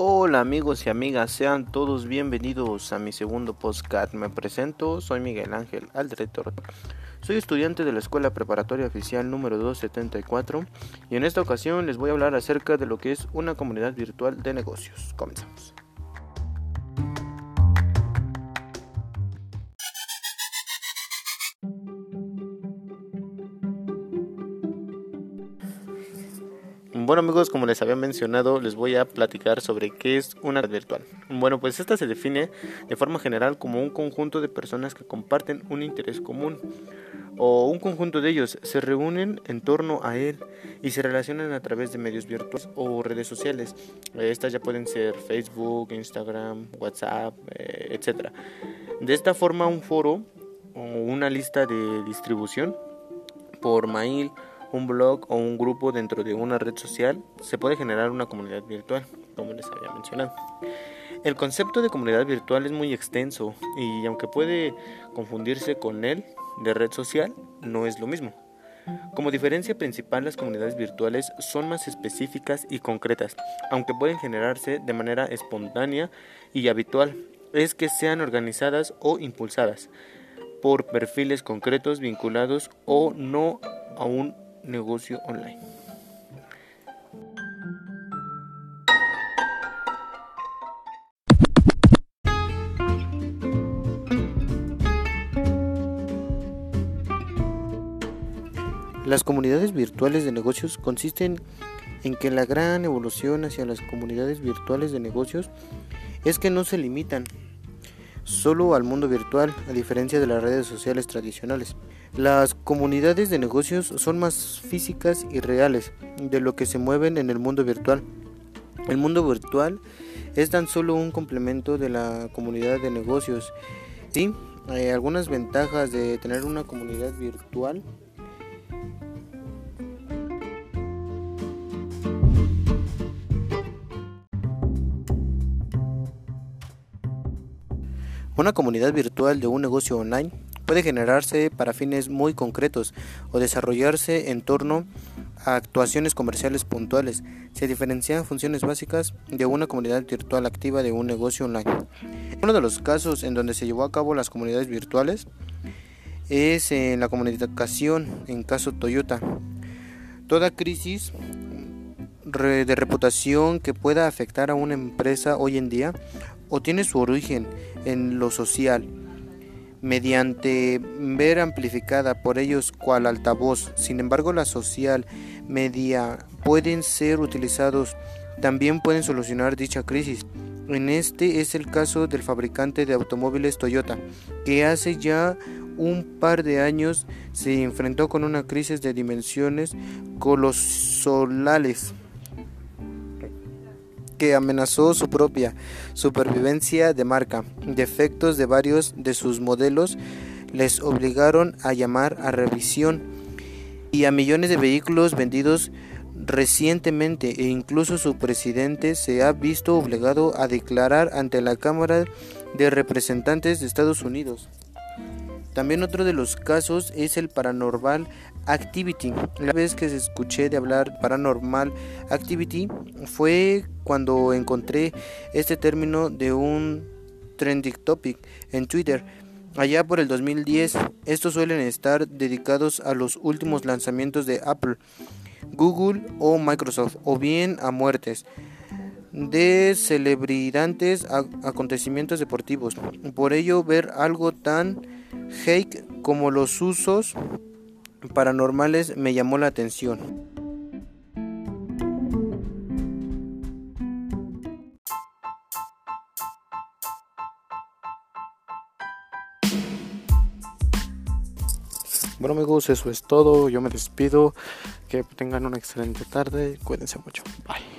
Hola amigos y amigas, sean todos bienvenidos a mi segundo podcast. Me presento, soy Miguel Ángel Aldretor. Soy estudiante de la Escuela Preparatoria Oficial número 274 y en esta ocasión les voy a hablar acerca de lo que es una comunidad virtual de negocios. Comenzamos. Bueno amigos, como les había mencionado, les voy a platicar sobre qué es una red virtual. Bueno, pues esta se define de forma general como un conjunto de personas que comparten un interés común o un conjunto de ellos se reúnen en torno a él y se relacionan a través de medios virtuales o redes sociales. Estas ya pueden ser Facebook, Instagram, WhatsApp, eh, etc. De esta forma, un foro o una lista de distribución por mail un blog o un grupo dentro de una red social, se puede generar una comunidad virtual, como les había mencionado. El concepto de comunidad virtual es muy extenso y aunque puede confundirse con él de red social, no es lo mismo. Como diferencia principal, las comunidades virtuales son más específicas y concretas, aunque pueden generarse de manera espontánea y habitual, es que sean organizadas o impulsadas por perfiles concretos vinculados o no a un negocio online. Las comunidades virtuales de negocios consisten en que la gran evolución hacia las comunidades virtuales de negocios es que no se limitan solo al mundo virtual, a diferencia de las redes sociales tradicionales. Las comunidades de negocios son más físicas y reales de lo que se mueven en el mundo virtual. El mundo virtual es tan solo un complemento de la comunidad de negocios. Sí, hay algunas ventajas de tener una comunidad virtual Una comunidad virtual de un negocio online puede generarse para fines muy concretos o desarrollarse en torno a actuaciones comerciales puntuales. Se diferencian funciones básicas de una comunidad virtual activa de un negocio online. Uno de los casos en donde se llevó a cabo las comunidades virtuales es en la comunicación, en caso Toyota. Toda crisis de reputación que pueda afectar a una empresa hoy en día o tiene su origen en lo social, mediante ver amplificada por ellos cual altavoz. Sin embargo, la social media pueden ser utilizados, también pueden solucionar dicha crisis. En este es el caso del fabricante de automóviles Toyota, que hace ya un par de años se enfrentó con una crisis de dimensiones colosales que amenazó su propia supervivencia de marca. Defectos de varios de sus modelos les obligaron a llamar a revisión y a millones de vehículos vendidos recientemente e incluso su presidente se ha visto obligado a declarar ante la Cámara de Representantes de Estados Unidos. También otro de los casos es el paranormal activity. La vez que escuché de hablar paranormal activity fue cuando encontré este término de un trending topic en Twitter. Allá por el 2010, estos suelen estar dedicados a los últimos lanzamientos de Apple, Google o Microsoft, o bien a muertes de celebridades a acontecimientos deportivos. Por ello, ver algo tan hake como los usos paranormales me llamó la atención. Bueno amigos, eso es todo. Yo me despido. Que tengan una excelente tarde. Cuídense mucho. Bye.